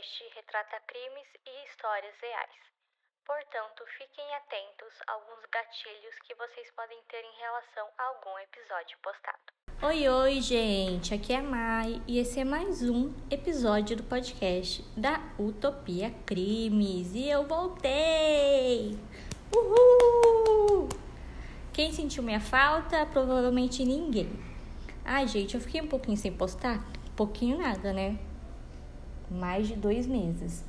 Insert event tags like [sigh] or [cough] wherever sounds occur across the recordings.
podcast retrata crimes e histórias reais. Portanto, fiquem atentos a alguns gatilhos que vocês podem ter em relação a algum episódio postado. Oi, oi, gente! Aqui é Mai e esse é mais um episódio do podcast da Utopia Crimes. E eu voltei! Uhul! Quem sentiu minha falta? Provavelmente ninguém. Ai, gente, eu fiquei um pouquinho sem postar. Pouquinho nada, né? Mais de dois meses.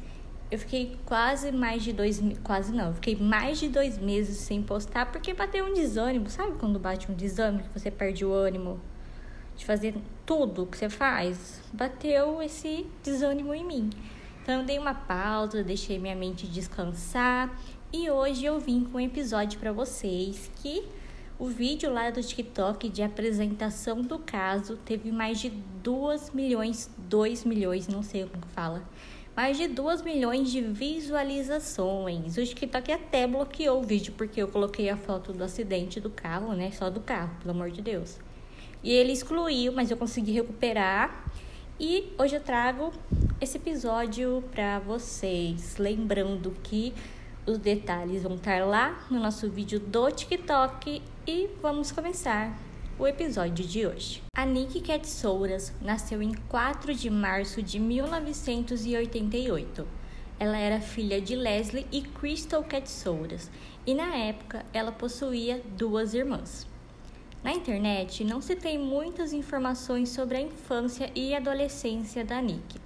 Eu fiquei quase mais de dois quase não, eu fiquei mais de dois meses sem postar porque bateu um desânimo. Sabe quando bate um desânimo que você perde o ânimo de fazer tudo que você faz? Bateu esse desânimo em mim. Então eu dei uma pausa, deixei minha mente descansar e hoje eu vim com um episódio para vocês que o vídeo lá do TikTok de apresentação do caso teve mais de 2 milhões, 2 milhões, não sei como fala, mais de 2 milhões de visualizações. O TikTok até bloqueou o vídeo porque eu coloquei a foto do acidente do carro, né? Só do carro, pelo amor de Deus. E ele excluiu, mas eu consegui recuperar. E hoje eu trago esse episódio para vocês, lembrando que os detalhes vão estar lá no nosso vídeo do TikTok e vamos começar o episódio de hoje. A Nick Katsouras nasceu em 4 de março de 1988. Ela era filha de Leslie e Crystal Katsouras e na época ela possuía duas irmãs. Na internet não se tem muitas informações sobre a infância e adolescência da Nick,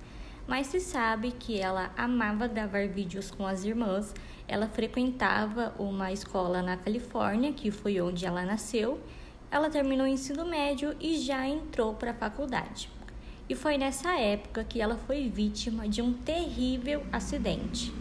mas se sabe que ela amava gravar vídeos com as irmãs ela frequentava uma escola na Califórnia, que foi onde ela nasceu. Ela terminou o ensino médio e já entrou para a faculdade. E foi nessa época que ela foi vítima de um terrível acidente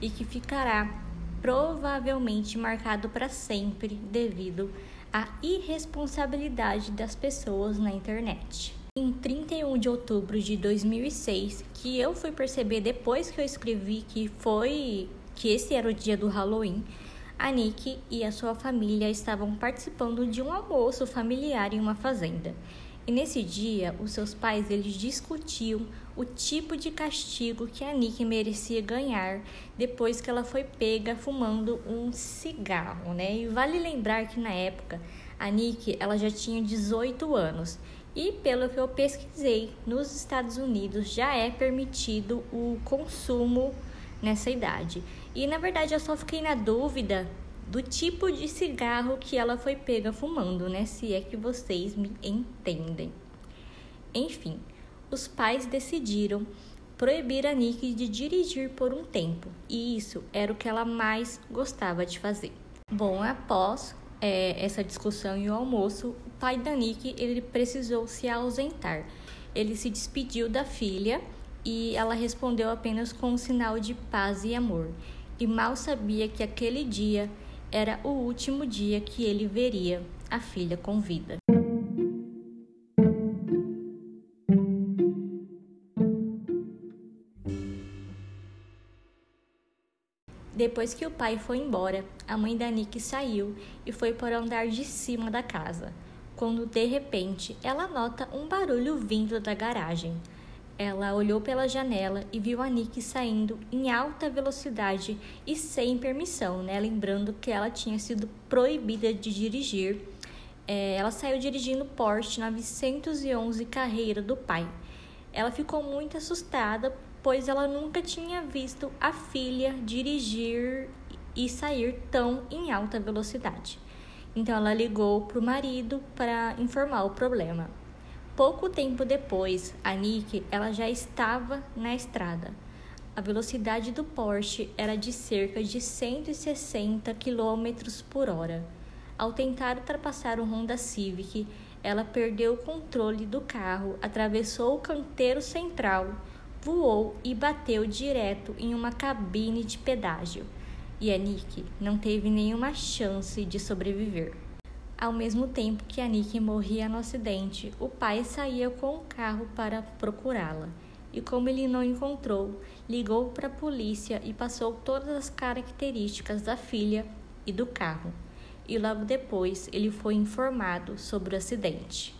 e que ficará provavelmente marcado para sempre devido à irresponsabilidade das pessoas na internet. Em 31 de outubro de 2006, que eu fui perceber depois que eu escrevi que foi que esse era o dia do Halloween, a Nick e a sua família estavam participando de um almoço familiar em uma fazenda. E nesse dia, os seus pais eles discutiam o tipo de castigo que a Nick merecia ganhar depois que ela foi pega fumando um cigarro, né? E vale lembrar que na época a Nick ela já tinha 18 anos. E pelo que eu pesquisei, nos Estados Unidos já é permitido o consumo nessa idade. E na verdade eu só fiquei na dúvida do tipo de cigarro que ela foi pega fumando, né? Se é que vocês me entendem. Enfim, os pais decidiram proibir a Nick de dirigir por um tempo, e isso era o que ela mais gostava de fazer. Bom, após é, essa discussão e o almoço, o pai da Nick ele precisou se ausentar. Ele se despediu da filha e ela respondeu apenas com um sinal de paz e amor. E mal sabia que aquele dia era o último dia que ele veria a filha com vida. Depois que o pai foi embora, a mãe da Nick saiu e foi para o andar de cima da casa, quando de repente ela nota um barulho vindo da garagem. Ela olhou pela janela e viu a Nick saindo em alta velocidade e sem permissão, né? Lembrando que ela tinha sido proibida de dirigir. É, ela saiu dirigindo Porsche 911 Carreira do pai. Ela ficou muito assustada, pois ela nunca tinha visto a filha dirigir e sair tão em alta velocidade. Então ela ligou para o marido para informar o problema. Pouco tempo depois, a Nick ela já estava na estrada. A velocidade do Porsche era de cerca de 160 km por hora. Ao tentar ultrapassar o Honda Civic, ela perdeu o controle do carro, atravessou o canteiro central, voou e bateu direto em uma cabine de pedágio. E a Nick não teve nenhuma chance de sobreviver. Ao mesmo tempo que a Nick morria no acidente, o pai saía com o carro para procurá-la. E como ele não encontrou, ligou para a polícia e passou todas as características da filha e do carro. E logo depois ele foi informado sobre o acidente.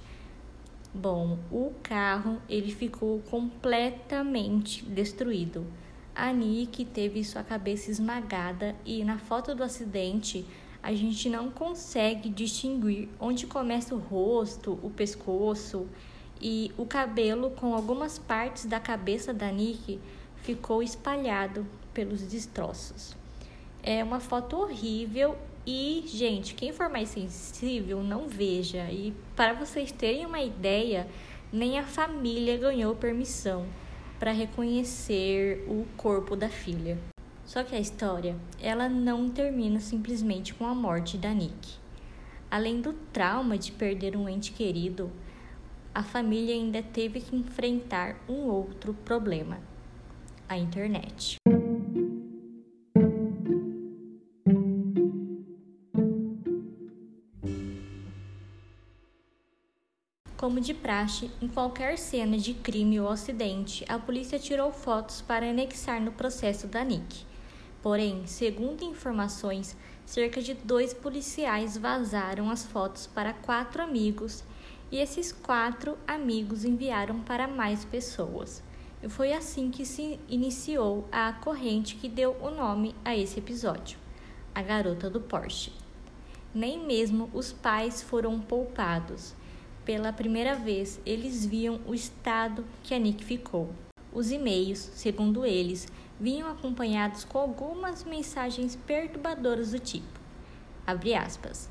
Bom, o carro ele ficou completamente destruído. A Nick teve sua cabeça esmagada e na foto do acidente a gente não consegue distinguir onde começa o rosto, o pescoço e o cabelo com algumas partes da cabeça da Nick ficou espalhado pelos destroços. É uma foto horrível e, gente, quem for mais sensível, não veja. E para vocês terem uma ideia, nem a família ganhou permissão para reconhecer o corpo da filha. Só que a história, ela não termina simplesmente com a morte da Nick. Além do trauma de perder um ente querido, a família ainda teve que enfrentar um outro problema: a internet. Como de praxe, em qualquer cena de crime ou acidente, a polícia tirou fotos para anexar no processo da Nick. Porém, segundo informações, cerca de dois policiais vazaram as fotos para quatro amigos e esses quatro amigos enviaram para mais pessoas. E foi assim que se iniciou a corrente que deu o nome a esse episódio, a garota do Porsche. Nem mesmo os pais foram poupados pela primeira vez, eles viam o estado que a Nick ficou. Os e-mails, segundo eles, vinham acompanhados com algumas mensagens perturbadoras do tipo: abre aspas.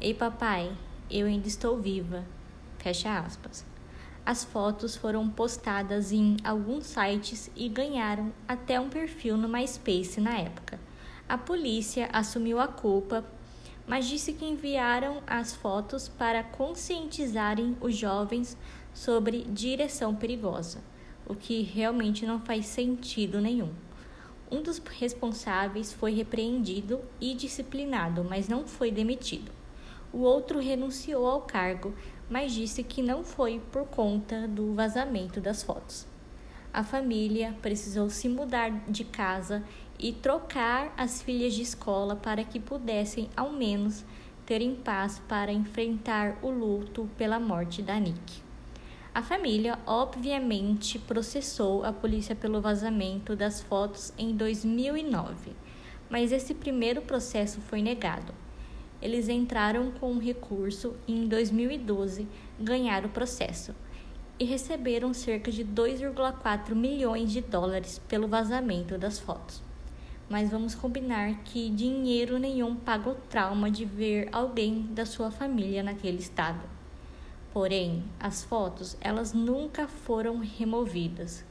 Ei papai, eu ainda estou viva. Fecha aspas. As fotos foram postadas em alguns sites e ganharam até um perfil no MySpace na época. A polícia assumiu a culpa mas disse que enviaram as fotos para conscientizarem os jovens sobre direção perigosa, o que realmente não faz sentido nenhum. Um dos responsáveis foi repreendido e disciplinado, mas não foi demitido. O outro renunciou ao cargo, mas disse que não foi por conta do vazamento das fotos. A família precisou se mudar de casa e trocar as filhas de escola para que pudessem, ao menos, terem paz para enfrentar o luto pela morte da Nick. A família, obviamente, processou a polícia pelo vazamento das fotos em 2009, mas esse primeiro processo foi negado. Eles entraram com um recurso e, em 2012, ganharam o processo e receberam cerca de 2,4 milhões de dólares pelo vazamento das fotos mas vamos combinar que dinheiro nenhum paga o trauma de ver alguém da sua família naquele estado. Porém, as fotos, elas nunca foram removidas.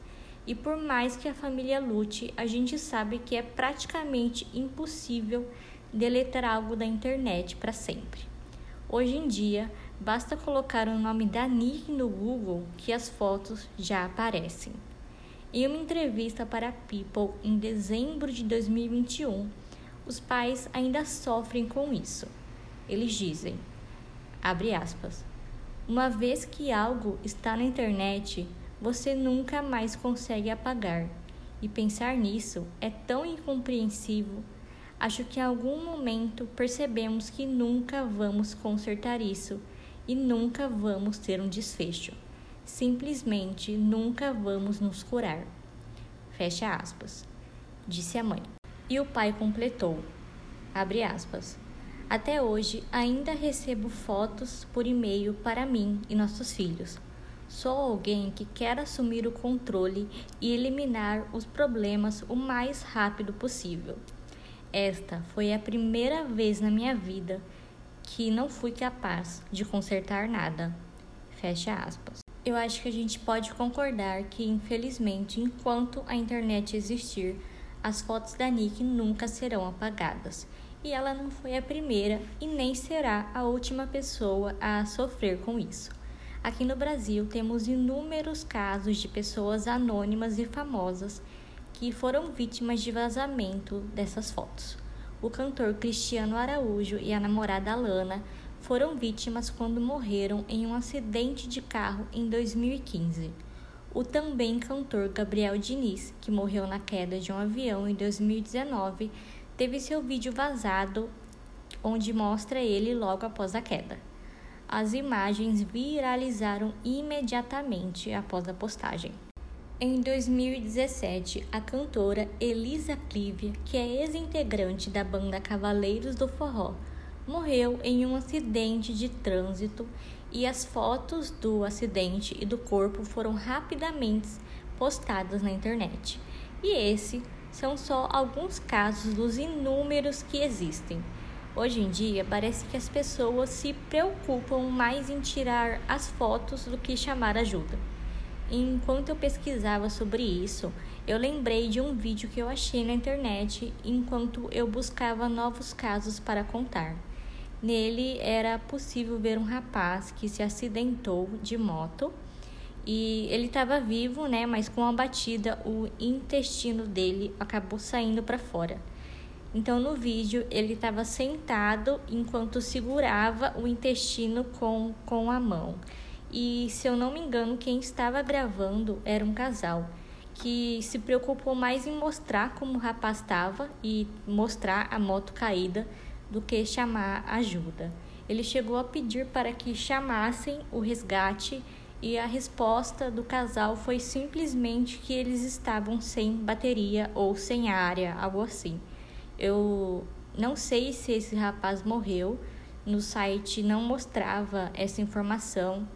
E por mais que a família lute, a gente sabe que é praticamente impossível deletar algo da internet para sempre. Hoje em dia, basta colocar o nome da Nick no Google que as fotos já aparecem. Em uma entrevista para People em dezembro de 2021, os pais ainda sofrem com isso. Eles dizem, abre aspas, uma vez que algo está na internet, você nunca mais consegue apagar. E pensar nisso é tão incompreensível. Acho que em algum momento percebemos que nunca vamos consertar isso e nunca vamos ter um desfecho. Simplesmente nunca vamos nos curar. Fecha aspas. Disse a mãe. E o pai completou. Abre aspas. Até hoje ainda recebo fotos por e-mail para mim e nossos filhos. Sou alguém que quer assumir o controle e eliminar os problemas o mais rápido possível. Esta foi a primeira vez na minha vida que não fui capaz de consertar nada. Fecha aspas. Eu acho que a gente pode concordar que, infelizmente, enquanto a internet existir, as fotos da Nick nunca serão apagadas. E ela não foi a primeira e nem será a última pessoa a sofrer com isso. Aqui no Brasil temos inúmeros casos de pessoas anônimas e famosas que foram vítimas de vazamento dessas fotos. O cantor Cristiano Araújo e a namorada Lana foram vítimas quando morreram em um acidente de carro em 2015. O também cantor Gabriel Diniz, que morreu na queda de um avião em 2019, teve seu vídeo vazado onde mostra ele logo após a queda. As imagens viralizaram imediatamente após a postagem. Em 2017, a cantora Elisa Clivia, que é ex-integrante da banda Cavaleiros do Forró, morreu em um acidente de trânsito e as fotos do acidente e do corpo foram rapidamente postadas na internet. E esses são só alguns casos dos inúmeros que existem. Hoje em dia, parece que as pessoas se preocupam mais em tirar as fotos do que chamar ajuda. Enquanto eu pesquisava sobre isso, eu lembrei de um vídeo que eu achei na internet enquanto eu buscava novos casos para contar. Nele era possível ver um rapaz que se acidentou de moto e ele estava vivo, né? Mas com a batida, o intestino dele acabou saindo para fora. Então, no vídeo, ele estava sentado enquanto segurava o intestino com, com a mão. E, se eu não me engano, quem estava gravando era um casal que se preocupou mais em mostrar como o rapaz estava e mostrar a moto caída do que chamar ajuda. Ele chegou a pedir para que chamassem o resgate e a resposta do casal foi simplesmente que eles estavam sem bateria ou sem área, algo assim. Eu não sei se esse rapaz morreu, no site não mostrava essa informação,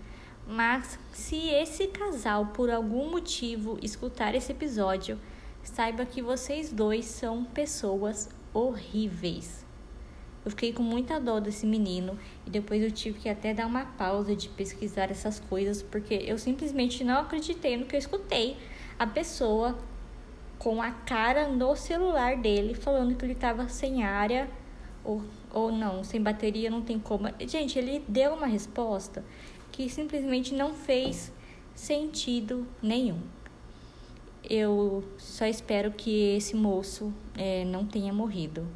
mas se esse casal por algum motivo escutar esse episódio, saiba que vocês dois são pessoas horríveis. Eu fiquei com muita dó desse menino e depois eu tive que até dar uma pausa de pesquisar essas coisas porque eu simplesmente não acreditei no que eu escutei. A pessoa com a cara no celular dele falando que ele estava sem área ou, ou não, sem bateria, não tem como. Gente, ele deu uma resposta que simplesmente não fez sentido nenhum. Eu só espero que esse moço é, não tenha morrido.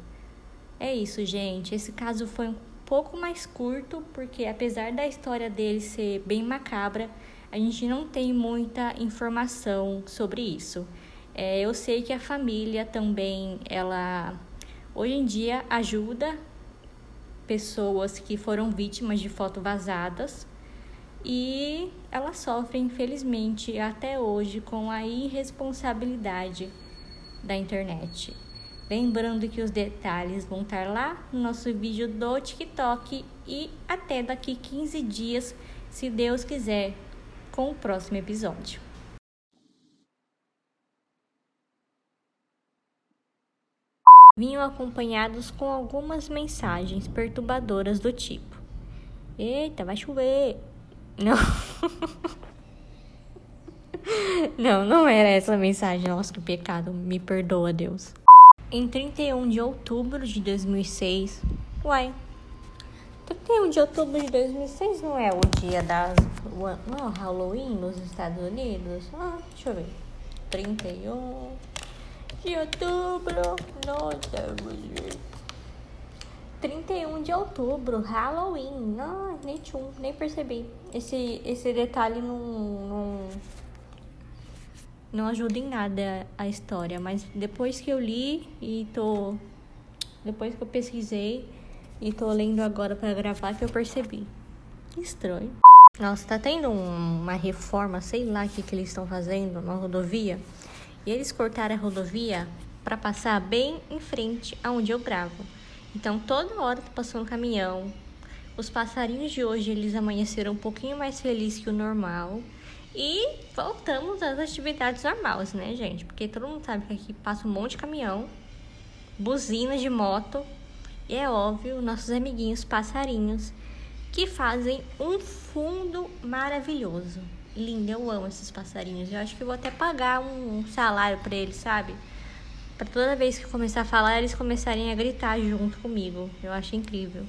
É isso, gente. Esse caso foi um pouco mais curto, porque apesar da história dele ser bem macabra, a gente não tem muita informação sobre isso. É, eu sei que a família também, ela hoje em dia ajuda pessoas que foram vítimas de fotos vazadas e ela sofre, infelizmente, até hoje com a irresponsabilidade da internet. Lembrando que os detalhes vão estar lá no nosso vídeo do TikTok e até daqui 15 dias, se Deus quiser, com o próximo episódio. Vinham acompanhados com algumas mensagens perturbadoras do tipo: Eita, vai chover! Não. [laughs] não, não era essa a mensagem. Nossa, que pecado. Me perdoa, Deus. Em 31 de outubro de 2006. Uai. 31 de outubro de 2006 não é o dia das. Não é Halloween nos Estados Unidos? Ah, deixa eu ver. 31 de outubro. Nossa, 31 de outubro, Halloween. Não, nem tchum, nem percebi. Esse, esse detalhe não, não não ajuda em nada a história, mas depois que eu li e tô depois que eu pesquisei e tô lendo agora para gravar que eu percebi. Estranho. Nossa, tá tendo um, uma reforma, sei lá o que, que eles estão fazendo na rodovia. E eles cortaram a rodovia para passar bem em frente aonde eu gravo. Então toda hora tá passando um caminhão. Os passarinhos de hoje eles amanheceram um pouquinho mais felizes que o normal. E voltamos às atividades normais, né, gente? Porque todo mundo sabe que aqui passa um monte de caminhão, buzinas de moto e é óbvio, nossos amiguinhos passarinhos que fazem um fundo maravilhoso. Lindo, eu amo esses passarinhos. Eu acho que vou até pagar um salário para eles, sabe? Para toda vez que começar a falar, eles começarem a gritar junto comigo. Eu acho incrível.